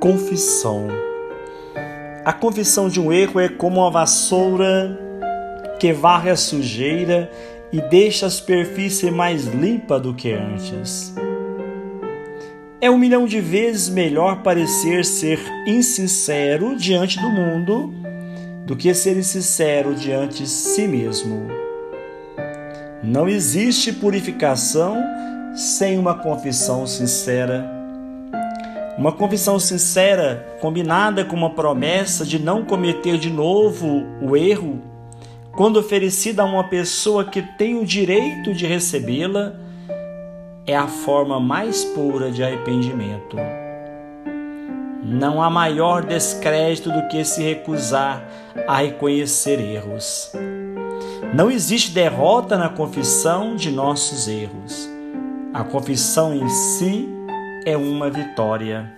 confissão. A confissão de um erro é como uma vassoura que varre a sujeira e deixa a superfície mais limpa do que antes. É um milhão de vezes melhor parecer ser insincero diante do mundo do que ser insincero diante de si mesmo. Não existe purificação sem uma confissão sincera uma confissão sincera, combinada com uma promessa de não cometer de novo o erro, quando oferecida a uma pessoa que tem o direito de recebê-la, é a forma mais pura de arrependimento. Não há maior descrédito do que se recusar a reconhecer erros. Não existe derrota na confissão de nossos erros. A confissão em si é uma vitória.